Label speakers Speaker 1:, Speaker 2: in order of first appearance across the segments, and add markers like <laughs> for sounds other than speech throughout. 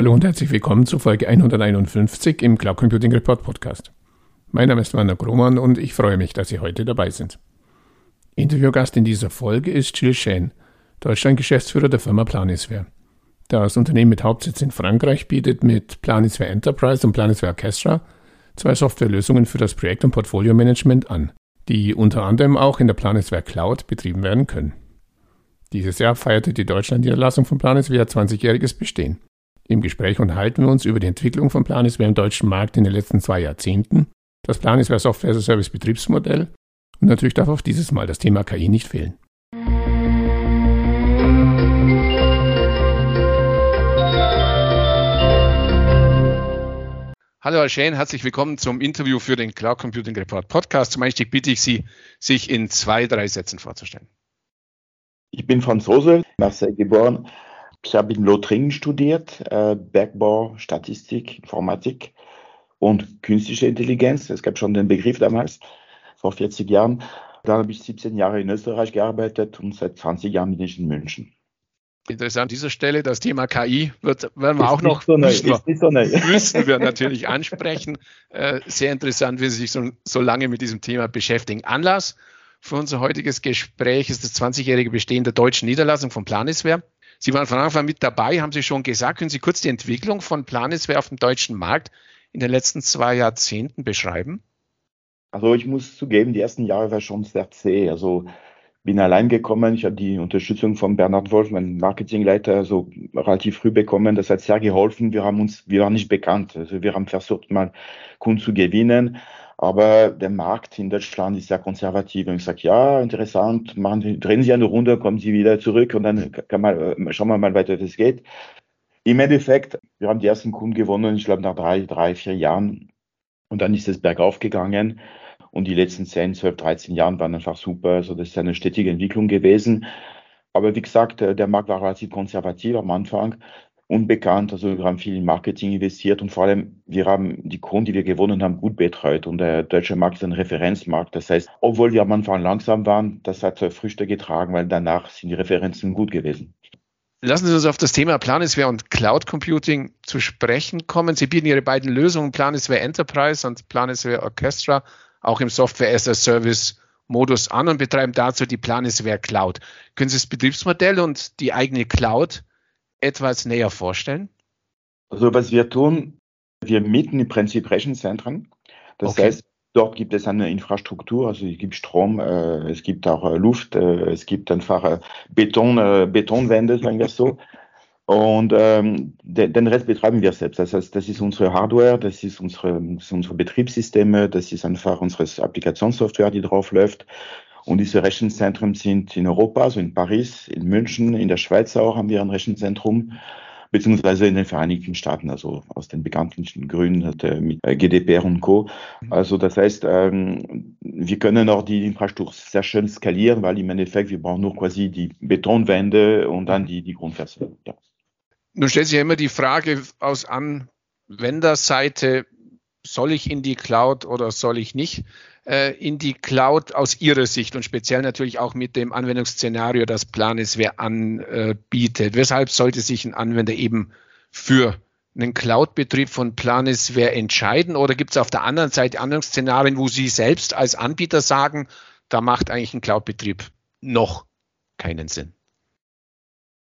Speaker 1: Hallo und herzlich willkommen zu Folge 151 im Cloud Computing Report Podcast. Mein Name ist Werner Grohmann und ich freue mich, dass Sie heute dabei sind. Interviewgast in dieser Folge ist Jill Shane, Deutschland-Geschäftsführer der Firma Planisware. Das Unternehmen mit Hauptsitz in Frankreich bietet mit Planisware Enterprise und Planisware Orchestra zwei Softwarelösungen für das Projekt- und Portfolio-Management an, die unter anderem auch in der Planisware Cloud betrieben werden können. Dieses Jahr feierte die Deutschland-Niederlassung von Planisware 20-jähriges Bestehen. Im Gespräch unterhalten wir uns über die Entwicklung von Planisware im deutschen Markt in den letzten zwei Jahrzehnten, das Planisware Software as a Service Betriebsmodell und natürlich darf auch dieses Mal das Thema KI nicht fehlen. Hallo Herr Shane, herzlich willkommen zum Interview für den Cloud Computing Report Podcast. Zum Einstieg bitte ich Sie, sich in zwei, drei Sätzen vorzustellen.
Speaker 2: Ich bin Franzose, Marseille geboren, ich habe in Lothringen studiert, äh, Bergbau, Statistik, Informatik und künstliche Intelligenz. Es gab schon den Begriff damals, vor 40 Jahren. Dann habe ich 17 Jahre in Österreich gearbeitet und seit 20 Jahren bin ich in München.
Speaker 1: Interessant an dieser Stelle, das Thema KI wird, werden wir ist auch noch so müssen, wir, so <laughs> müssen wir natürlich ansprechen. Äh, sehr interessant, wie Sie sich so, so lange mit diesem Thema beschäftigen. Anlass für unser heutiges Gespräch ist das 20-jährige Bestehen der deutschen Niederlassung von Planisware. Sie waren von Anfang an mit dabei, haben Sie schon gesagt. Können Sie kurz die Entwicklung von Planisware auf dem deutschen Markt in den letzten zwei Jahrzehnten beschreiben?
Speaker 2: Also ich muss zugeben, die ersten Jahre war schon sehr zäh. Also bin allein gekommen. Ich habe die Unterstützung von Bernhard Wolf, mein Marketingleiter, so relativ früh bekommen. Das hat sehr geholfen. Wir haben uns, wir waren nicht bekannt. Also wir haben versucht, mal Kunden zu gewinnen. Aber der Markt in Deutschland ist sehr konservativ. Und sage, ja, interessant, machen, drehen Sie eine Runde, kommen Sie wieder zurück und dann kann man, äh, schauen wir mal weiter, wie es geht. Im Endeffekt, wir haben die ersten Kunden gewonnen, ich glaube nach drei, drei, vier Jahren. Und dann ist es bergauf gegangen. Und die letzten 10, 12, 13 Jahren waren einfach super. Also das ist eine stetige Entwicklung gewesen. Aber wie gesagt, äh, der Markt war relativ konservativ am Anfang unbekannt. Also wir haben viel in Marketing investiert und vor allem wir haben die Kunden, die wir gewonnen haben, gut betreut. Und der deutsche Markt ist ein Referenzmarkt. Das heißt, obwohl wir am Anfang langsam waren, das hat Früchte getragen, weil danach sind die Referenzen gut gewesen.
Speaker 1: Lassen Sie uns auf das Thema Planisware und Cloud Computing zu sprechen kommen. Sie bieten Ihre beiden Lösungen Planisware Enterprise und Planisware Orchestra auch im Software as a Service Modus an und betreiben dazu die Planisware Cloud. Können Sie das Betriebsmodell und die eigene Cloud etwas näher vorstellen?
Speaker 2: Also was wir tun, wir mieten im Prinzip Rechenzentren. Das okay. heißt, dort gibt es eine Infrastruktur, also es gibt Strom, äh, es gibt auch äh, Luft, äh, es gibt einfach äh, Beton, äh, Betonwände, sagen wir so. <laughs> Und ähm, den, den Rest betreiben wir selbst. Das heißt, das ist unsere Hardware, das ist unsere, das sind unsere Betriebssysteme, das ist einfach unsere Applikationssoftware, die drauf läuft. Und diese Rechenzentren sind in Europa, also in Paris, in München, in der Schweiz auch haben wir ein Rechenzentrum, beziehungsweise in den Vereinigten Staaten, also aus den bekannten Gründen mit äh, GDPR und Co. Mhm. Also das heißt, ähm, wir können auch die Infrastruktur sehr schön skalieren, weil im Endeffekt wir brauchen nur quasi die Betonwände und dann die, die Grundfeste. Ja.
Speaker 1: Nun stellt sich ja immer die Frage aus Anwenderseite, soll ich in die Cloud oder soll ich nicht? Äh, in die Cloud aus Ihrer Sicht und speziell natürlich auch mit dem Anwendungsszenario, das Planisware anbietet? Weshalb sollte sich ein Anwender eben für einen Cloud-Betrieb von Planisware entscheiden? Oder gibt es auf der anderen Seite Anwendungsszenarien, wo Sie selbst als Anbieter sagen, da macht eigentlich ein Cloud-Betrieb noch keinen Sinn?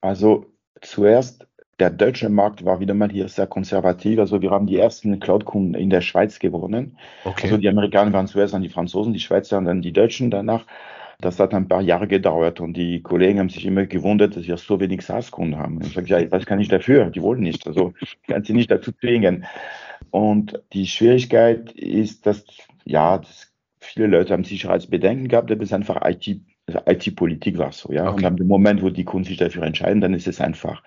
Speaker 2: Also zuerst der deutsche Markt war wieder mal hier sehr konservativ. Also wir haben die ersten Cloud-Kunden in der Schweiz gewonnen. Okay. Also die Amerikaner waren zuerst an die Franzosen, die Schweizer und dann die Deutschen danach. Das hat ein paar Jahre gedauert und die Kollegen haben sich immer gewundert, dass wir so wenig SaaS-Kunden haben. Ich sage, ja, was kann ich dafür? Die wollen nicht. Also ich kann sie nicht dazu zwingen. Und die Schwierigkeit ist, dass, ja, dass viele Leute haben Sicherheitsbedenken gehabt, aber es ist einfach IT, IT-Politik war so, ja. Okay. Und am Moment, wo die Kunden sich dafür entscheiden, dann ist es einfach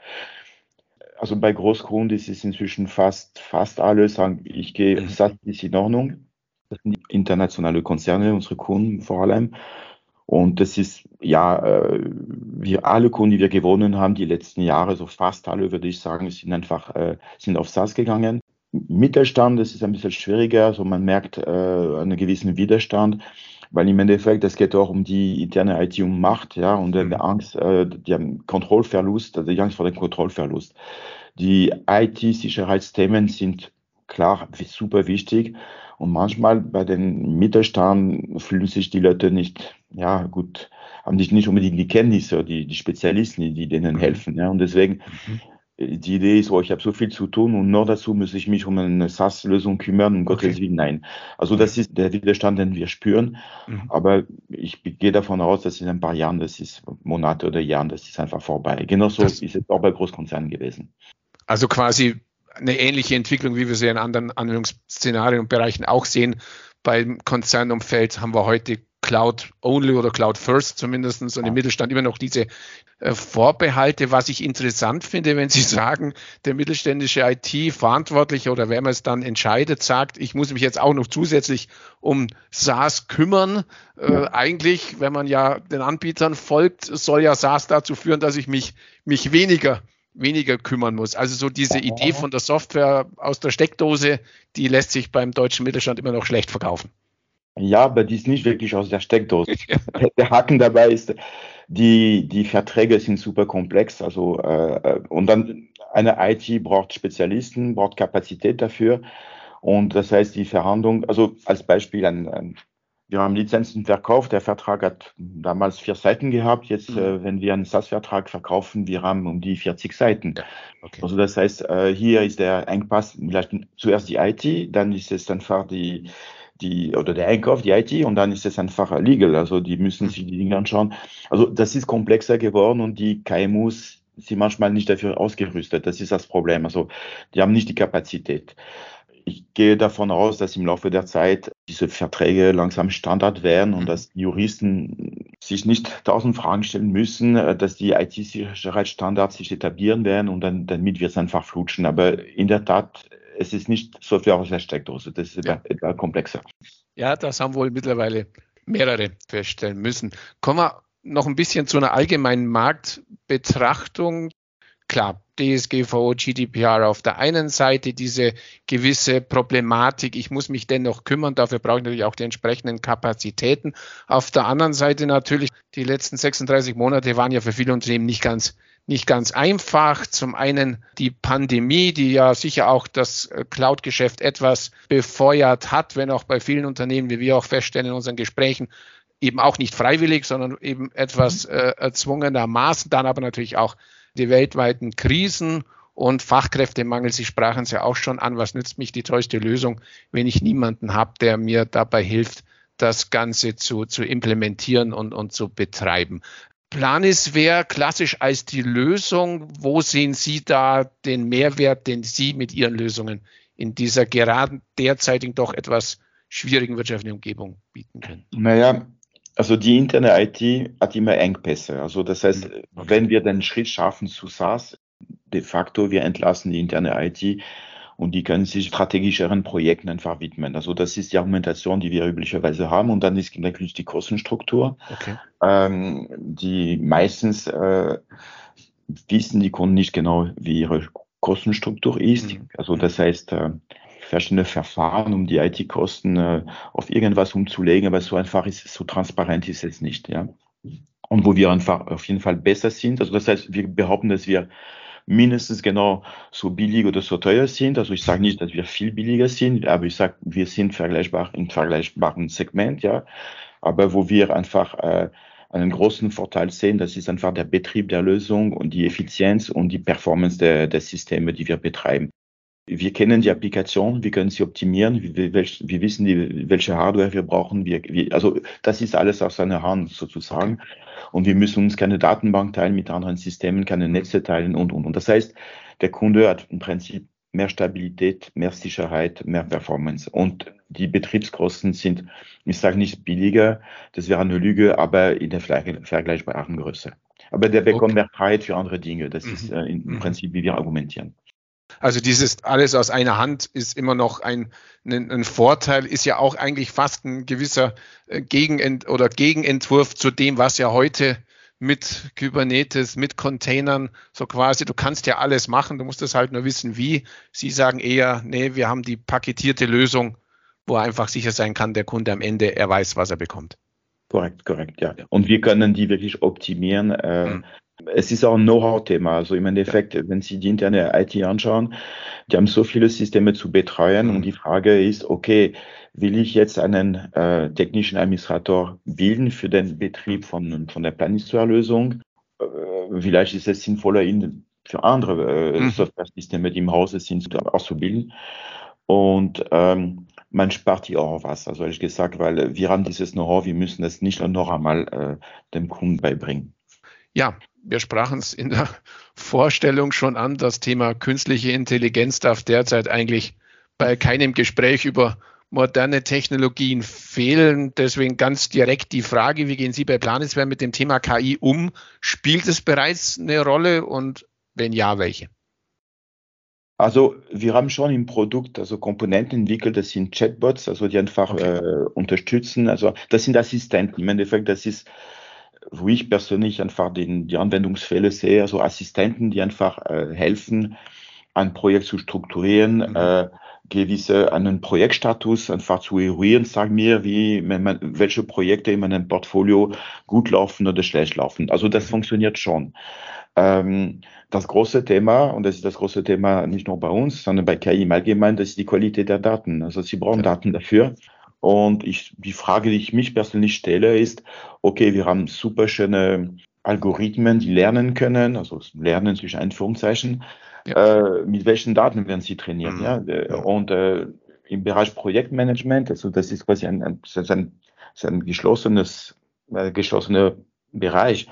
Speaker 2: also bei Großkunden ist es inzwischen fast, fast alle sagen, ich gehe, mhm. SaaS ist in Ordnung. Das sind internationale Konzerne, unsere Kunden vor allem. Und das ist, ja, äh, wir alle Kunden, die wir gewonnen haben, die letzten Jahre, so fast alle, würde ich sagen, sind einfach, äh, sind auf SaaS gegangen. Mittelstand, das ist ein bisschen schwieriger, also man merkt äh, einen gewissen Widerstand, weil im Endeffekt, es geht auch um die interne IT um Macht, ja, und mhm. die Angst, äh, die haben Kontrollverlust, also die Angst vor dem Kontrollverlust. die IT-Sicherheitsthemen sind klar super wichtig. Und manchmal bei den Mittelstand fühlen sich die Leute nicht, ja, gut, haben nicht, nicht unbedingt die Kenntnisse, die, die Spezialisten, die denen mhm. helfen. Ja. Und deswegen, mhm die Idee ist, oh, ich habe so viel zu tun und nur dazu muss ich mich um eine SaaS-Lösung kümmern, um okay. Gottes Willen, nein. Also das ist der Widerstand, den wir spüren, mhm. aber ich gehe davon aus, dass in ein paar Jahren, das ist Monate oder Jahren, das ist einfach vorbei. Genauso das ist es auch bei Großkonzernen gewesen.
Speaker 1: Also quasi eine ähnliche Entwicklung, wie wir sie in anderen Anwendungsszenarien und Bereichen auch sehen. Beim Konzernumfeld haben wir heute Cloud Only oder Cloud First zumindest und im Mittelstand immer noch diese äh, Vorbehalte, was ich interessant finde, wenn Sie <laughs> sagen, der mittelständische IT-Verantwortliche oder wer man es dann entscheidet, sagt, ich muss mich jetzt auch noch zusätzlich um SaaS kümmern. Äh, eigentlich, wenn man ja den Anbietern folgt, soll ja SaaS dazu führen, dass ich mich, mich weniger weniger kümmern muss. Also so diese Idee von der Software aus der Steckdose, die lässt sich beim deutschen Mittelstand immer noch schlecht verkaufen.
Speaker 2: Ja, aber die ist nicht wirklich aus der Steckdose. <laughs> der Haken dabei ist, die, die Verträge sind super komplex. Also, äh, und dann eine IT braucht Spezialisten, braucht Kapazität dafür. Und das heißt, die Verhandlung, also als Beispiel, ein, ein, wir haben Lizenzen verkauft, der Vertrag hat damals vier Seiten gehabt. Jetzt, mhm. äh, wenn wir einen SaaS-Vertrag verkaufen, wir haben um die 40 Seiten. Ja, okay. Also das heißt, äh, hier ist der Engpass vielleicht zuerst die IT, dann ist es einfach die, die, oder der Einkauf, die IT, und dann ist es einfach legal. Also die müssen sich die Dinge anschauen. Also das ist komplexer geworden und die KMUs sind manchmal nicht dafür ausgerüstet. Das ist das Problem. Also die haben nicht die Kapazität. Ich gehe davon aus, dass im Laufe der Zeit diese Verträge langsam Standard werden und mhm. dass die Juristen sich nicht tausend Fragen stellen müssen, dass die IT-Sicherheitsstandards sich etablieren werden und dann, damit wird es einfach flutschen. Aber in der Tat, es ist nicht Software aus der Steckdose, das ist ja. etwas komplexer.
Speaker 1: Ja, das haben wohl mittlerweile mehrere feststellen müssen. Kommen wir noch ein bisschen zu einer allgemeinen Marktbetrachtung. Klar, DSGVO, GDPR auf der einen Seite, diese gewisse Problematik, ich muss mich dennoch kümmern, dafür brauche ich natürlich auch die entsprechenden Kapazitäten. Auf der anderen Seite natürlich, die letzten 36 Monate waren ja für viele Unternehmen nicht ganz nicht ganz einfach. Zum einen die Pandemie, die ja sicher auch das äh, Cloud-Geschäft etwas befeuert hat, wenn auch bei vielen Unternehmen, wie wir auch feststellen in unseren Gesprächen, eben auch nicht freiwillig, sondern eben etwas äh, erzwungenermaßen. Dann aber natürlich auch die weltweiten Krisen und Fachkräftemangel. Sie sprachen es ja auch schon an. Was nützt mich die tollste Lösung, wenn ich niemanden habe, der mir dabei hilft, das Ganze zu, zu implementieren und, und zu betreiben. Planisware klassisch als die Lösung. Wo sehen Sie da den Mehrwert, den Sie mit Ihren Lösungen in dieser gerade derzeitigen doch etwas schwierigen wirtschaftlichen Umgebung bieten können?
Speaker 2: Naja, also die interne IT hat immer Engpässe. Also das heißt, okay. wenn wir den Schritt schaffen zu SaaS, de facto wir entlassen die interne IT und die können sich strategischeren Projekten einfach widmen. Also das ist die Argumentation, die wir üblicherweise haben. Und dann ist natürlich die Kostenstruktur, okay. ähm, die meistens äh, wissen die Kunden nicht genau, wie ihre Kostenstruktur ist. Mhm. Also das heißt, äh, verschiedene Verfahren, um die IT-Kosten äh, auf irgendwas umzulegen, aber so einfach ist es, so transparent ist es nicht, ja. Und wo wir einfach auf jeden Fall besser sind. Also das heißt, wir behaupten, dass wir mindestens genau so billig oder so teuer sind. Also ich sage nicht, dass wir viel billiger sind, aber ich sage, wir sind vergleichbar im vergleichbaren Segment, ja. Aber wo wir einfach äh, einen großen Vorteil sehen, das ist einfach der Betrieb der Lösung und die Effizienz und die Performance der, der Systeme, die wir betreiben. Wir kennen die Applikation, wir können sie optimieren, wir, wir wissen, die, welche Hardware wir brauchen. Wir, wir, also das ist alles aus seiner Hand sozusagen. Und wir müssen uns keine Datenbank teilen mit anderen Systemen, keine Netze teilen und, und, und. Das heißt, der Kunde hat im Prinzip mehr Stabilität, mehr Sicherheit, mehr Performance. Und die Betriebskosten sind, ich sage nicht billiger, das wäre eine Lüge, aber in der vergleichbaren Größe. Aber der bekommt okay. mehr Freiheit für andere Dinge. Das mhm. ist äh, im mhm. Prinzip, wie wir argumentieren.
Speaker 1: Also dieses alles aus einer Hand ist immer noch ein, ein, ein Vorteil, ist ja auch eigentlich fast ein gewisser äh, Gegenent oder Gegenentwurf zu dem, was ja heute mit Kubernetes, mit Containern, so quasi, du kannst ja alles machen, du musst es halt nur wissen, wie. Sie sagen eher, nee, wir haben die paketierte Lösung, wo er einfach sicher sein kann, der Kunde am Ende, er weiß, was er bekommt.
Speaker 2: Korrekt, korrekt, ja. Und wir können die wirklich optimieren. Äh, mhm Es ist auch ein Know-how-Thema. Also im Endeffekt, wenn Sie die interne IT anschauen, die haben so viele Systeme zu betreuen und die Frage ist, okay, will ich jetzt einen äh, technischen Administrator bilden für den Betrieb von, von der Planungsverlösung? Äh, vielleicht ist es sinnvoller, ihn für andere äh, mhm. Software-Systeme, die im Hause sind, auszubilden. Und ähm, man spart hier auch was, also ehrlich gesagt, weil wir haben dieses Know-how, wir müssen es nicht noch einmal äh, dem Kunden beibringen.
Speaker 1: Ja, wir sprachen es in der <laughs> Vorstellung schon an. Das Thema künstliche Intelligenz darf derzeit eigentlich bei keinem Gespräch über moderne Technologien fehlen. Deswegen ganz direkt die Frage, wie gehen Sie bei Planisware mit dem Thema KI um? Spielt es bereits eine Rolle und wenn ja, welche?
Speaker 2: Also wir haben schon im Produkt also Komponenten entwickelt, das sind Chatbots, also die einfach okay. äh, unterstützen. Also das sind Assistenten. Im Endeffekt, das ist, wo ich persönlich einfach den, die Anwendungsfälle sehe, also Assistenten, die einfach äh, helfen, ein Projekt zu strukturieren, mhm. äh, gewisse einen Projektstatus einfach zu eruieren, sagen wir, wie man, welche Projekte in meinem Portfolio gut laufen oder schlecht laufen. Also das funktioniert schon. Ähm, das große Thema, und das ist das große Thema nicht nur bei uns, sondern bei KI im Allgemeinen, das ist die Qualität der Daten. Also Sie brauchen Daten dafür. Und ich, die Frage, die ich mich persönlich stelle, ist, okay, wir haben super schöne Algorithmen, die lernen können, also lernen zwischen Einführungszeichen. Ja. Äh, mit welchen Daten werden sie trainiert? Mhm. Ja? Und äh, im Bereich Projektmanagement, also das ist quasi ein, ein, ein, ein geschlossenes, äh, geschlossener Bereich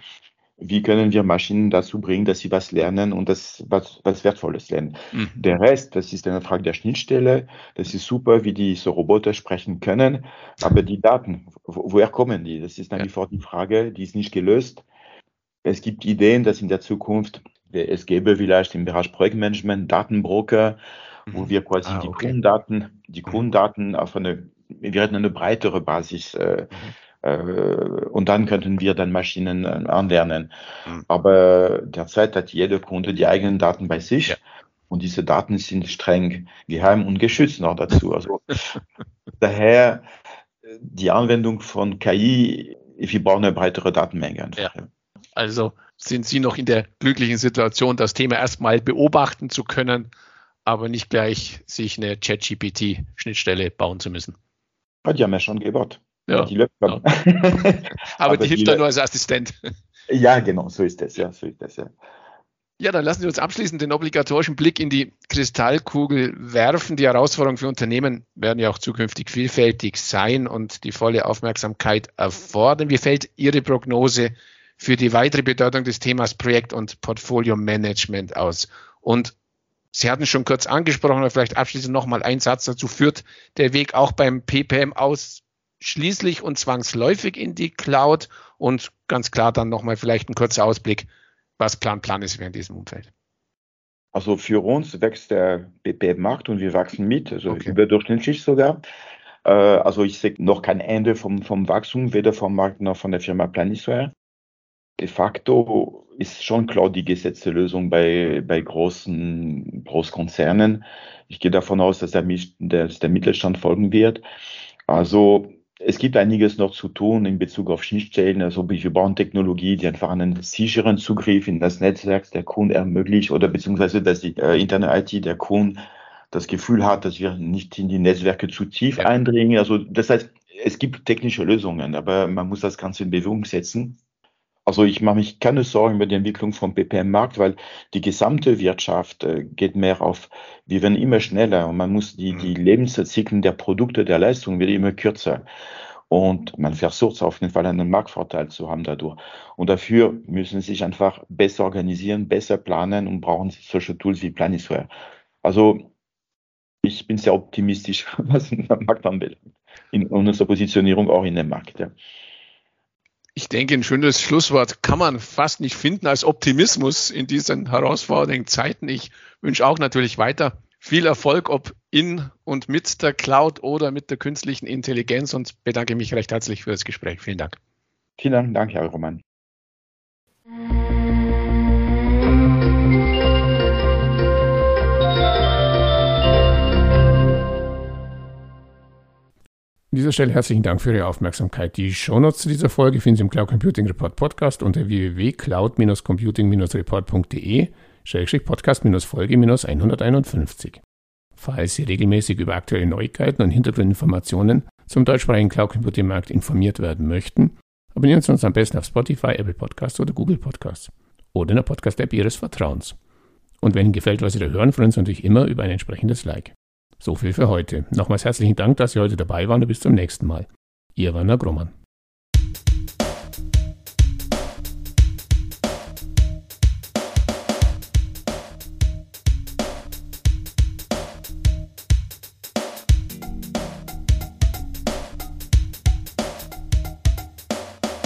Speaker 2: wie können wir Maschinen dazu bringen, dass sie was lernen und das was, was Wertvolles lernen. Mhm. Der Rest, das ist eine Frage der Schnittstelle. Das ist super, wie die so Roboter sprechen können. Aber die Daten, wo, woher kommen die? Das ist nach wie vor die Frage, die ist nicht gelöst. Es gibt Ideen, dass in der Zukunft es gäbe vielleicht im Bereich Projektmanagement Datenbroker, mhm. wo wir quasi ah, okay. die Kundendaten, die mhm. Kundendaten auf eine, wir hätten eine breitere Basis äh, mhm und dann könnten wir dann Maschinen äh, anlernen. Mhm. Aber derzeit hat jeder Kunde die eigenen Daten bei sich. Ja. Und diese Daten sind streng geheim und geschützt noch dazu. Also <laughs> daher die Anwendung von KI, wir brauchen eine breitere Datenmenge.
Speaker 1: Ja. Also sind Sie noch in der glücklichen Situation, das Thema erstmal beobachten zu können, aber nicht gleich sich eine ChatGPT-Schnittstelle bauen zu müssen?
Speaker 2: Ja, haben ja schon gebaut.
Speaker 1: Ja. Die läuft ja. <laughs> Aber, die hilft dann nur als Assistent.
Speaker 2: Ja, genau, so ist das, ja, so ist das, ja.
Speaker 1: Ja, dann lassen Sie uns abschließend den obligatorischen Blick in die Kristallkugel werfen. Die Herausforderungen für Unternehmen werden ja auch zukünftig vielfältig sein und die volle Aufmerksamkeit erfordern. Wie fällt Ihre Prognose für die weitere Bedeutung des Themas Projekt- und Portfolio-Management aus? Und Sie hatten schon kurz angesprochen, aber vielleicht abschließend nochmal ein Satz dazu. Führt der Weg auch beim PPM aus schließlich und zwangsläufig in die Cloud und ganz klar dann nochmal vielleicht ein kurzer Ausblick, was Plan Plan ist in diesem Umfeld.
Speaker 2: Also für uns wächst der BPM-Markt und wir wachsen mit, also okay. überdurchschnittlich sogar. Äh, also ich sehe noch kein Ende vom, vom Wachstum, weder vom Markt noch von der Firma Planisware. De facto ist schon Cloud die gesetzte Lösung bei, bei großen Großkonzernen. Ich gehe davon aus, dass der, dass der Mittelstand folgen wird. Also es gibt einiges noch zu tun in Bezug auf Schnittstellen. Also wir brauchen Technologie, die einfach einen sicheren Zugriff in das Netzwerk der Kunden ermöglicht oder beziehungsweise, dass die äh, interne IT der Kunden das Gefühl hat, dass wir nicht in die Netzwerke zu tief ja. eindringen. Also das heißt, es gibt technische Lösungen, aber man muss das Ganze in Bewegung setzen. Also ich mache mich keine Sorgen über die Entwicklung vom PPM-Markt, weil die gesamte Wirtschaft äh, geht mehr auf, wir werden immer schneller und man muss die, die mhm. Lebenszyklen der Produkte, der Leistungen wird immer kürzer. Und man versucht auf jeden Fall einen Marktvorteil zu haben dadurch. Und dafür müssen sie sich einfach besser organisieren, besser planen und brauchen solche Tools wie Planisware. Also ich bin sehr optimistisch, <laughs> was den Markt anbelangt. In unserer Positionierung auch in dem Markt. Ja.
Speaker 1: Ich denke, ein schönes Schlusswort kann man fast nicht finden als Optimismus in diesen herausfordernden Zeiten. Ich wünsche auch natürlich weiter viel Erfolg, ob in und mit der Cloud oder mit der künstlichen Intelligenz und bedanke mich recht herzlich für das Gespräch. Vielen Dank.
Speaker 2: Vielen Dank, Herr Roman.
Speaker 3: An dieser Stelle herzlichen Dank für Ihre Aufmerksamkeit. Die Shownotes zu dieser Folge finden Sie im Cloud Computing Report Podcast unter www.cloud-computing-report.de Podcast-Folge 151. Falls Sie regelmäßig über aktuelle Neuigkeiten und Hintergrundinformationen zum deutschsprachigen Cloud Computing Markt informiert werden möchten, abonnieren Sie uns am besten auf Spotify, Apple Podcasts oder Google Podcasts oder in der Podcast-App Ihres Vertrauens. Und wenn Ihnen gefällt, was Sie da hören, freuen wir uns natürlich immer über ein entsprechendes Like. So viel für heute. Nochmals herzlichen Dank, dass Sie heute dabei waren und bis zum nächsten Mal. Ihr Werner Grummann.